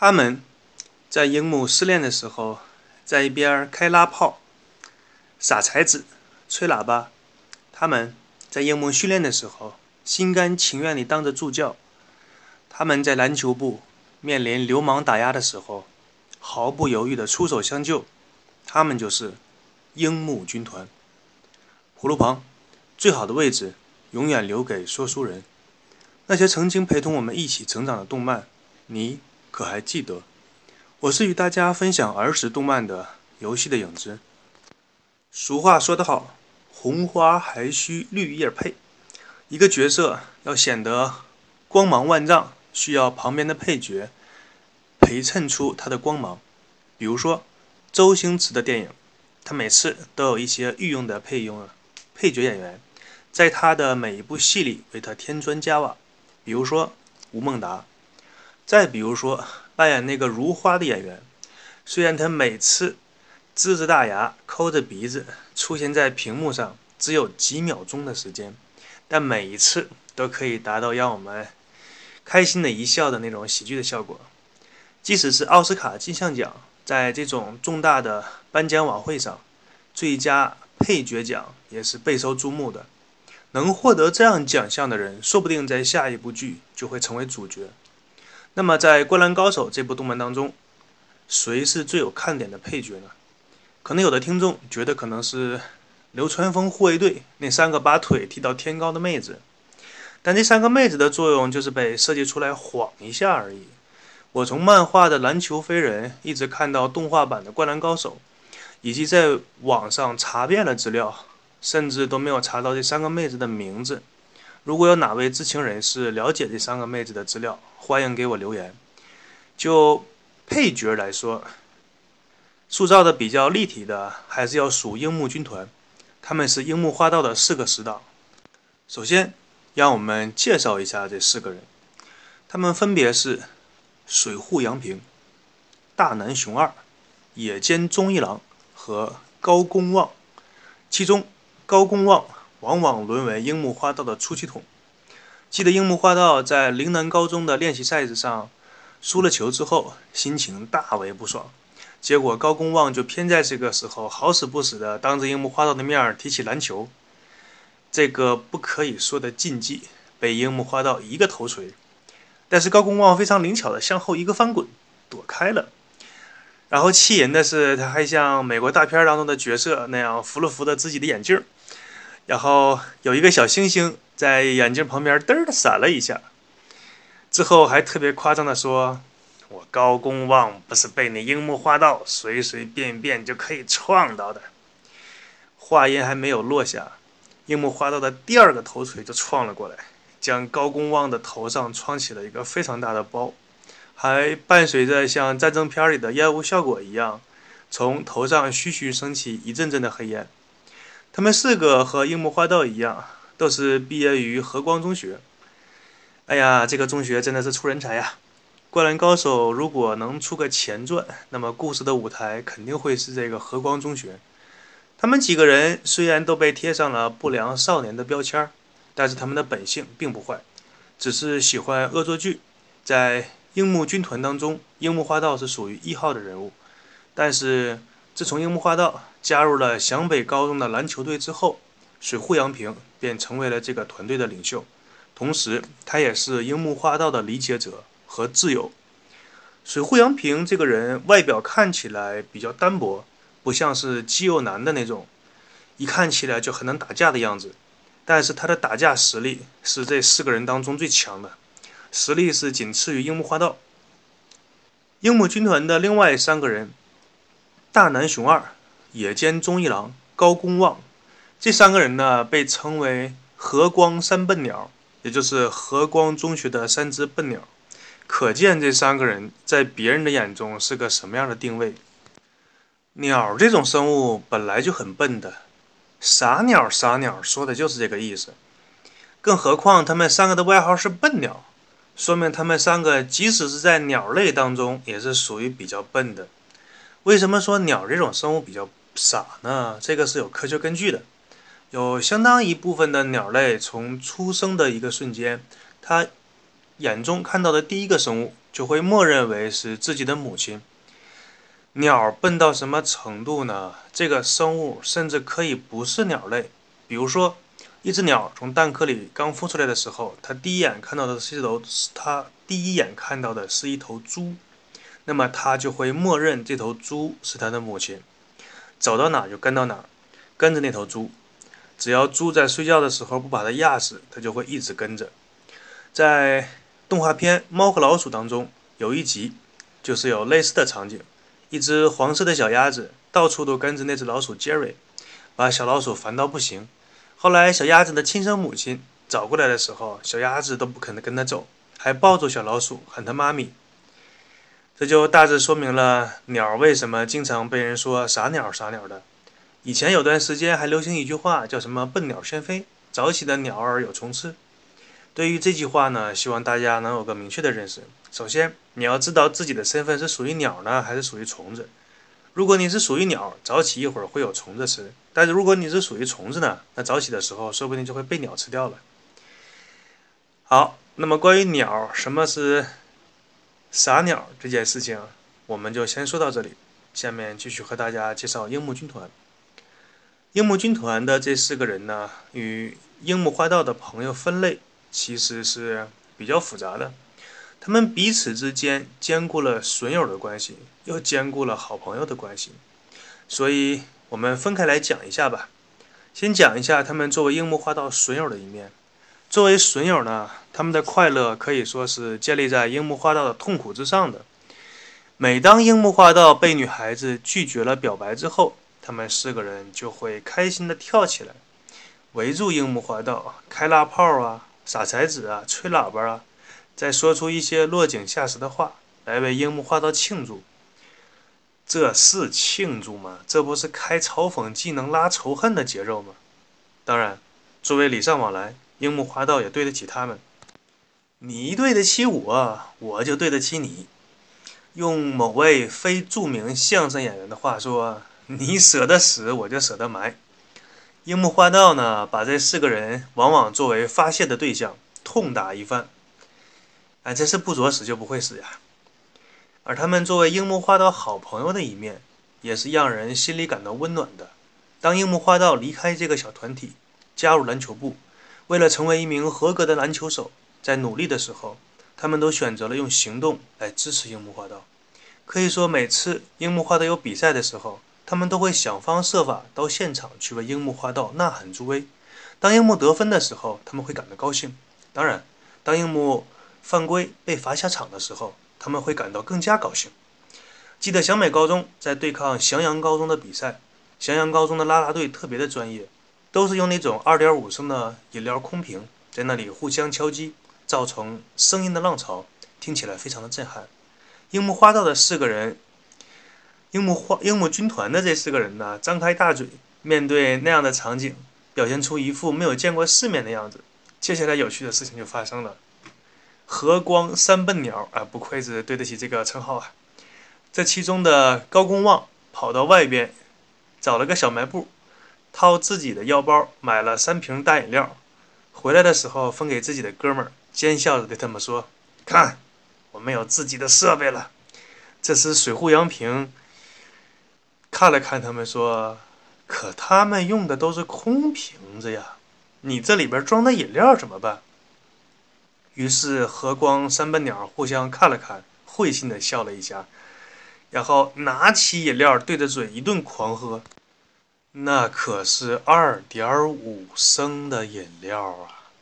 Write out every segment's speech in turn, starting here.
他们在樱木失恋的时候，在一边开拉炮、撒彩纸、吹喇叭；他们在樱木训练的时候，心甘情愿地当着助教；他们在篮球部面临流氓打压的时候，毫不犹豫地出手相救。他们就是樱木军团。葫芦旁，最好的位置永远留给说书人。那些曾经陪同我们一起成长的动漫，你。可还记得？我是与大家分享儿时动漫的游戏的影子。俗话说得好，红花还需绿叶配。一个角色要显得光芒万丈，需要旁边的配角陪衬出他的光芒。比如说周星驰的电影，他每次都有一些御用的配用配角演员，在他的每一部戏里为他添砖加瓦。比如说吴孟达。再比如说，扮演那个如花的演员，虽然他每次呲着大牙、抠着鼻子出现在屏幕上只有几秒钟的时间，但每一次都可以达到让我们开心的一笑的那种喜剧的效果。即使是奥斯卡金像奖，在这种重大的颁奖晚会上，最佳配角奖也是备受注目的。能获得这样奖项的人，说不定在下一部剧就会成为主角。那么，在《灌篮高手》这部动漫当中，谁是最有看点的配角呢？可能有的听众觉得可能是流川枫护卫队那三个把腿踢到天高的妹子，但这三个妹子的作用就是被设计出来晃一下而已。我从漫画的篮球飞人一直看到动画版的《灌篮高手》，以及在网上查遍了资料，甚至都没有查到这三个妹子的名字。如果有哪位知情人士了解这三个妹子的资料，欢迎给我留言。就配角来说，塑造的比较立体的，还是要数樱木军团。他们是樱木花道的四个死党。首先，让我们介绍一下这四个人。他们分别是水户洋平、大南雄二、野间忠一郎和高公望。其中，高公望。往往沦为樱木花道的出气筒。记得樱木花道在陵南高中的练习赛子上输了球之后，心情大为不爽。结果高公望就偏在这个时候好死不死的当着樱木花道的面提起篮球，这个不可以说的禁忌被樱木花道一个头锤。但是高公望非常灵巧的向后一个翻滚躲开了。然后气人的是，他还像美国大片当中的角色那样扶了扶着自己的眼镜。然后有一个小星星在眼镜旁边嘚儿的闪了一下，之后还特别夸张的说：“我高公望不是被你樱木花道随随便便就可以创到的。”话音还没有落下，樱木花道的第二个头锤就撞了过来，将高公望的头上创起了一个非常大的包，还伴随着像战争片里的烟雾效果一样，从头上徐徐升起一阵阵的黑烟。他们四个和樱木花道一样，都是毕业于和光中学。哎呀，这个中学真的是出人才呀！灌篮高手如果能出个前传，那么故事的舞台肯定会是这个和光中学。他们几个人虽然都被贴上了不良少年的标签儿，但是他们的本性并不坏，只是喜欢恶作剧。在樱木军团当中，樱木花道是属于一号的人物，但是自从樱木花道。加入了湘北高中的篮球队之后，水户洋平便成为了这个团队的领袖，同时他也是樱木花道的理解者和挚友。水户洋平这个人外表看起来比较单薄，不像是肌肉男的那种，一看起来就很能打架的样子。但是他的打架实力是这四个人当中最强的，实力是仅次于樱木花道。樱木军团的另外三个人，大南雄二。野间忠一郎、高公望这三个人呢，被称为“和光三笨鸟”，也就是和光中学的三只笨鸟。可见这三个人在别人的眼中是个什么样的定位？鸟这种生物本来就很笨的，傻鸟傻鸟说的就是这个意思。更何况他们三个的外号是笨鸟，说明他们三个即使是在鸟类当中也是属于比较笨的。为什么说鸟这种生物比较？傻呢？这个是有科学根据的。有相当一部分的鸟类从出生的一个瞬间，它眼中看到的第一个生物就会默认为是自己的母亲。鸟笨到什么程度呢？这个生物甚至可以不是鸟类。比如说，一只鸟从蛋壳里刚孵出来的时候，它第一眼看到的是一头，它第一眼看到的是一头猪，那么它就会默认这头猪是它的母亲，走到哪就跟到哪，跟着那头猪。只要猪在睡觉的时候不把它压死，它就会一直跟着。在动画片《猫和老鼠》当中，有一集就是有类似的场景：一只黄色的小鸭子到处都跟着那只老鼠杰瑞，把小老鼠烦到不行。后来小鸭子的亲生母亲找过来的时候，小鸭子都不肯跟它走，还抱住小老鼠喊它妈咪。这就大致说明了鸟为什么经常被人说傻鸟傻鸟的。以前有段时间还流行一句话，叫什么“笨鸟先飞”，早起的鸟儿有虫吃。对于这句话呢，希望大家能有个明确的认识。首先，你要知道自己的身份是属于鸟呢，还是属于虫子。如果你是属于鸟，早起一会儿会有虫子吃；但是如果你是属于虫子呢，那早起的时候说不定就会被鸟吃掉了。好，那么关于鸟，什么是傻鸟这件事情，我们就先说到这里。下面继续和大家介绍樱木军团。樱木军团的这四个人呢，与樱木花道的朋友分类其实是比较复杂的。他们彼此之间兼顾了损友的关系，又兼顾了好朋友的关系。所以，我们分开来讲一下吧。先讲一下他们作为樱木花道损友的一面。作为损友呢，他们的快乐可以说是建立在樱木花道的痛苦之上的。每当樱木花道被女孩子拒绝了表白之后，他们四个人就会开心的跳起来，围住樱木花道，开拉炮啊，撒彩纸啊，吹喇叭啊，再说出一些落井下石的话来为樱木花道庆祝。这是庆祝吗？这不是开嘲讽技能拉仇恨的节奏吗？当然，作为礼尚往来，樱木花道也对得起他们。你对得起我，我就对得起你。用某位非著名相声演员的话说。你舍得死，我就舍得埋。樱木花道呢，把这四个人往往作为发泄的对象，痛打一番。哎，这是不作死就不会死呀。而他们作为樱木花道好朋友的一面，也是让人心里感到温暖的。当樱木花道离开这个小团体，加入篮球部，为了成为一名合格的篮球手，在努力的时候，他们都选择了用行动来支持樱木花道。可以说，每次樱木花道有比赛的时候，他们都会想方设法到现场去为樱木花道呐喊助威。当樱木得分的时候，他们会感到高兴；当然，当樱木犯规被罚下场的时候，他们会感到更加高兴。记得小美高中在对抗翔阳高中的比赛，翔阳高中的啦啦队特别的专业，都是用那种2.5升的饮料空瓶在那里互相敲击，造成声音的浪潮，听起来非常的震撼。樱木花道的四个人。樱木花樱木军团的这四个人呢，张开大嘴，面对那样的场景，表现出一副没有见过世面的样子。接下来有趣的事情就发生了，和光三笨鸟啊，不愧是对得起这个称号啊。这其中的高公望跑到外边，找了个小卖部，掏自己的腰包买了三瓶大饮料，回来的时候分给自己的哥们儿，奸笑着对他们说：“看，我们有自己的设备了，这是水户洋平。”看了看他们，说：“可他们用的都是空瓶子呀，你这里边装的饮料怎么办？”于是和光三笨鸟互相看了看，会心的笑了一下，然后拿起饮料对着嘴一顿狂喝。那可是二点五升的饮料啊！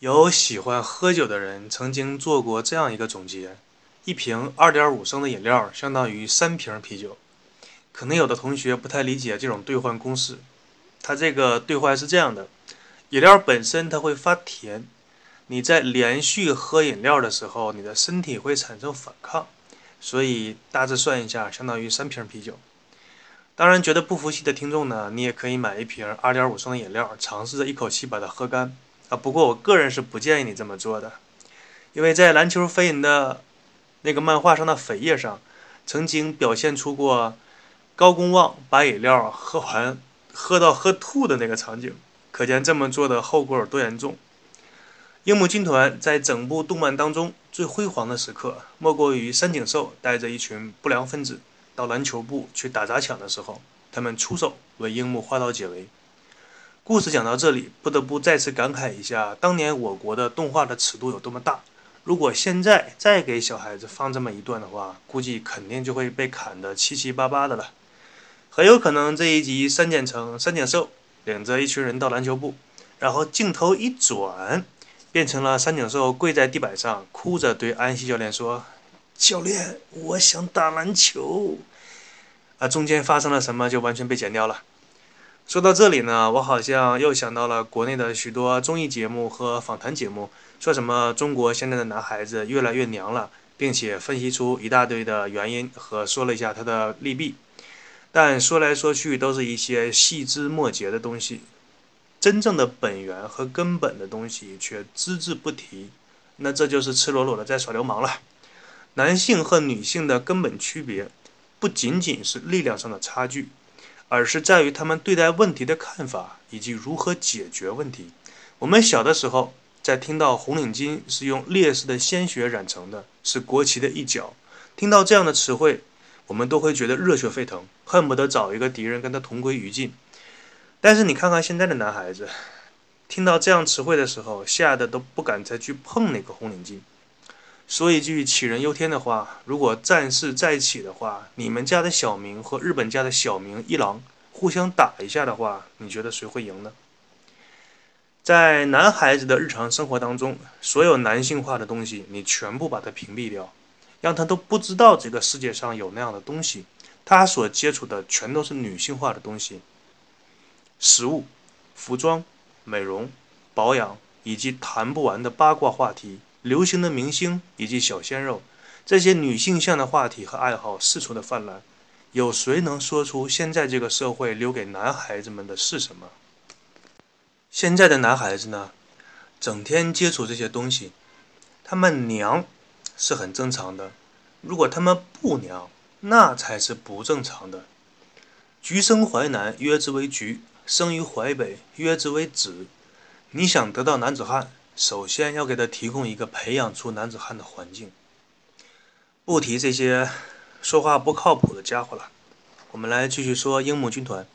有喜欢喝酒的人曾经做过这样一个总结：一瓶二点五升的饮料相当于三瓶啤酒。可能有的同学不太理解这种兑换公式，它这个兑换是这样的：饮料本身它会发甜，你在连续喝饮料的时候，你的身体会产生反抗，所以大致算一下，相当于三瓶啤酒。当然，觉得不服气的听众呢，你也可以买一瓶二点五升的饮料，尝试着一口气把它喝干啊。不过我个人是不建议你这么做的，因为在篮球飞人的那个漫画上的扉页上，曾经表现出过。高公望把饮料喝完，喝到喝吐的那个场景，可见这么做的后果有多严重。樱木军团在整部动漫当中最辉煌的时刻，莫过于三井寿带着一群不良分子到篮球部去打砸抢的时候，他们出手为樱木花道解围。故事讲到这里，不得不再次感慨一下，当年我国的动画的尺度有多么大。如果现在再给小孩子放这么一段的话，估计肯定就会被砍得七七八八的了。很有可能这一集删减成三井寿领着一群人到篮球部，然后镜头一转。变成了三井寿跪在地板上，哭着对安西教练说：“教练，我想打篮球。”啊，中间发生了什么就完全被剪掉了。说到这里呢，我好像又想到了国内的许多综艺节目和访谈节目，说什么中国现在的男孩子越来越娘了，并且分析出一大堆的原因和说了一下他的利弊，但说来说去都是一些细枝末节的东西。真正的本源和根本的东西却只字不提，那这就是赤裸裸的在耍流氓了。男性和女性的根本区别，不仅仅是力量上的差距，而是在于他们对待问题的看法以及如何解决问题。我们小的时候，在听到红领巾是用烈士的鲜血染成的，是国旗的一角，听到这样的词汇，我们都会觉得热血沸腾，恨不得找一个敌人跟他同归于尽。但是你看看现在的男孩子，听到这样词汇的时候，吓得都不敢再去碰那个红领巾。说一句杞人忧天的话：如果战事再起的话，你们家的小明和日本家的小明一郎互相打一下的话，你觉得谁会赢呢？在男孩子的日常生活当中，所有男性化的东西，你全部把它屏蔽掉，让他都不知道这个世界上有那样的东西。他所接触的全都是女性化的东西。食物、服装、美容、保养，以及谈不完的八卦话题、流行的明星以及小鲜肉，这些女性向的话题和爱好四处的泛滥。有谁能说出现在这个社会留给男孩子们的是什么？现在的男孩子呢，整天接触这些东西，他们娘是很正常的。如果他们不娘，那才是不正常的。橘生淮南，约之为橘。生于淮北，约之为子。你想得到男子汉，首先要给他提供一个培养出男子汉的环境。不提这些说话不靠谱的家伙了，我们来继续说樱木军团。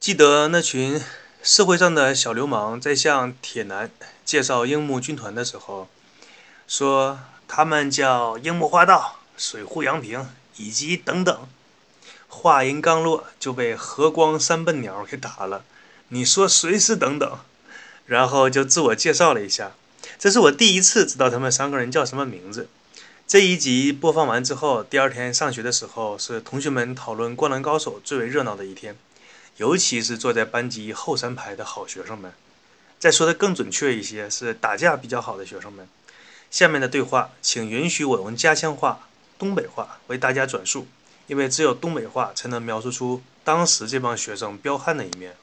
记得那群社会上的小流氓在向铁男介绍樱木军团的时候，说他们叫樱木花道、水户洋平以及等等。话音刚落，就被和光三笨鸟给打了。你说谁是等等？然后就自我介绍了一下。这是我第一次知道他们三个人叫什么名字。这一集播放完之后，第二天上学的时候，是同学们讨论《灌篮高手》最为热闹的一天，尤其是坐在班级后三排的好学生们。再说的更准确一些，是打架比较好的学生们。下面的对话，请允许我用家乡话、东北话为大家转述。因为只有东北话才能描述出当时这帮学生彪悍的一面。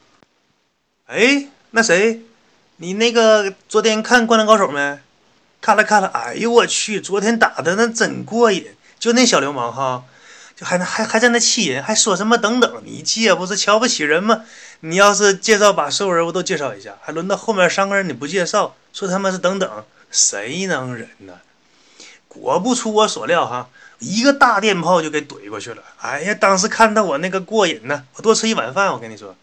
哎，那谁，你那个昨天看《灌篮高手》没？看了看了。哎呦我去，昨天打的那真过瘾。就那小流氓哈，就还还还在那气人，还说什么等等。你姐不是瞧不起人吗？你要是介绍把所有人我都介绍一下，还轮到后面三个人你不介绍，说他们是等等，谁能忍呢？果不出我所料哈。一个大电炮就给怼过去了。哎呀，当时看到我那个过瘾呢，我多吃一碗饭。我跟你说，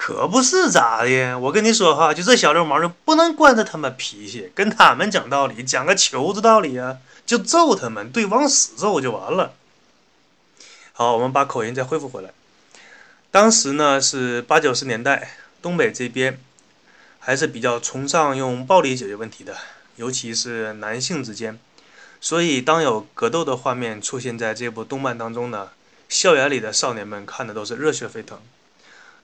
可不是咋的。我跟你说哈，就这小流氓就不能惯着他们脾气，跟他们讲道理，讲个球子道理啊，就揍他们，对，往死揍就完了。好，我们把口音再恢复回来。当时呢是八九十年代，东北这边还是比较崇尚用暴力解决问题的，尤其是男性之间。所以，当有格斗的画面出现在这部动漫当中呢，校园里的少年们看的都是热血沸腾。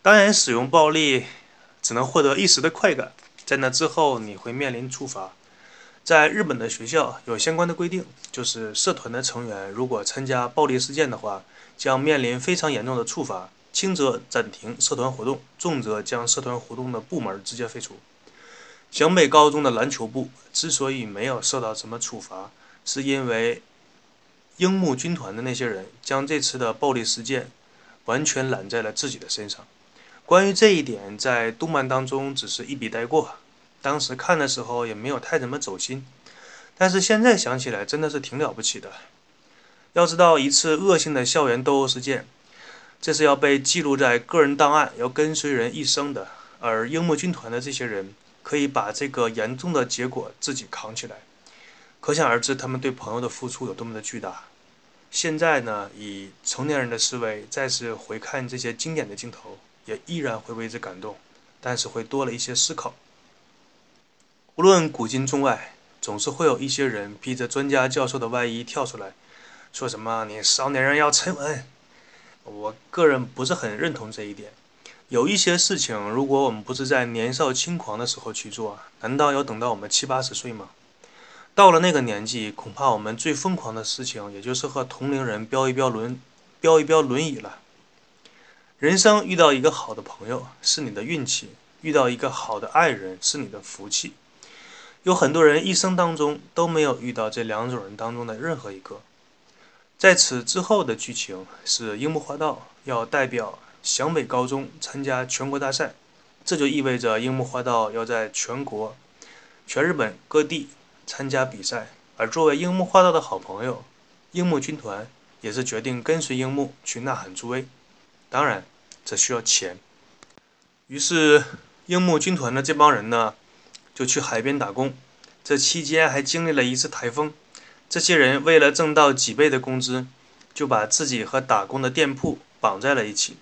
当然，使用暴力只能获得一时的快感，在那之后你会面临处罚。在日本的学校有相关的规定，就是社团的成员如果参加暴力事件的话，将面临非常严重的处罚，轻则暂停社团活动，重则将社团活动的部门直接废除。湘北高中的篮球部之所以没有受到什么处罚，是因为樱木军团的那些人将这次的暴力事件完全揽在了自己的身上。关于这一点，在动漫当中只是一笔带过，当时看的时候也没有太怎么走心。但是现在想起来真的是挺了不起的。要知道，一次恶性的校园斗殴事件，这是要被记录在个人档案，要跟随人一生的。而樱木军团的这些人可以把这个严重的结果自己扛起来，可想而知他们对朋友的付出有多么的巨大。现在呢，以成年人的思维再次回看这些经典的镜头，也依然会为之感动，但是会多了一些思考。无论古今中外，总是会有一些人披着专家教授的外衣跳出来，说什么“你少年人要沉稳”。我个人不是很认同这一点。有一些事情，如果我们不是在年少轻狂的时候去做，难道要等到我们七八十岁吗？到了那个年纪，恐怕我们最疯狂的事情，也就是和同龄人飙一飙轮，飙一飙轮椅了。人生遇到一个好的朋友是你的运气，遇到一个好的爱人是你的福气。有很多人一生当中都没有遇到这两种人当中的任何一个。在此之后的剧情是樱木花道要代表。湘北高中参加全国大赛，这就意味着樱木花道要在全国、全日本各地参加比赛。而作为樱木花道的好朋友，樱木军团也是决定跟随樱木去呐喊助威。当然，这需要钱。于是，樱木军团的这帮人呢，就去海边打工。这期间还经历了一次台风。这些人为了挣到几倍的工资，就把自己和打工的店铺绑在了一起。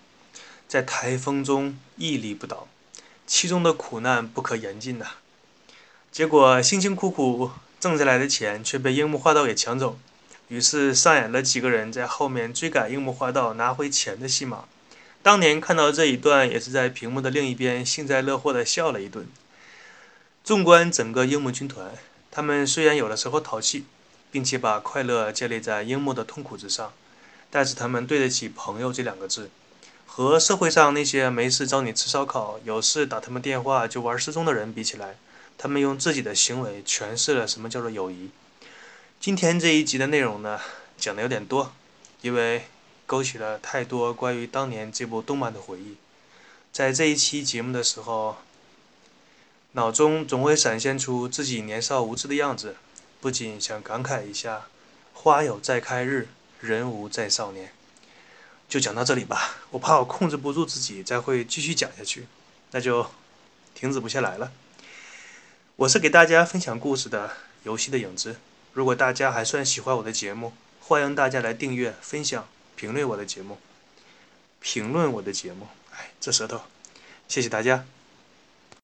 在台风中屹立不倒，其中的苦难不可言尽呐。结果辛辛苦苦挣下来的钱却被樱木花道给抢走，于是上演了几个人在后面追赶樱木花道拿回钱的戏码。当年看到这一段，也是在屏幕的另一边幸灾乐祸地笑了一顿。纵观整个樱木军团，他们虽然有的时候淘气，并且把快乐建立在樱木的痛苦之上，但是他们对得起“朋友”这两个字。和社会上那些没事找你吃烧烤、有事打他们电话就玩失踪的人比起来，他们用自己的行为诠释了什么叫做友谊。今天这一集的内容呢，讲的有点多，因为勾起了太多关于当年这部动漫的回忆。在这一期节目的时候，脑中总会闪现出自己年少无知的样子，不禁想感慨一下：“花有再开日，人无再少年。”就讲到这里吧，我怕我控制不住自己，再会继续讲下去，那就停止不下来了。我是给大家分享故事的游戏的影子。如果大家还算喜欢我的节目，欢迎大家来订阅、分享、评论我的节目。评论我的节目，哎，这舌头，谢谢大家。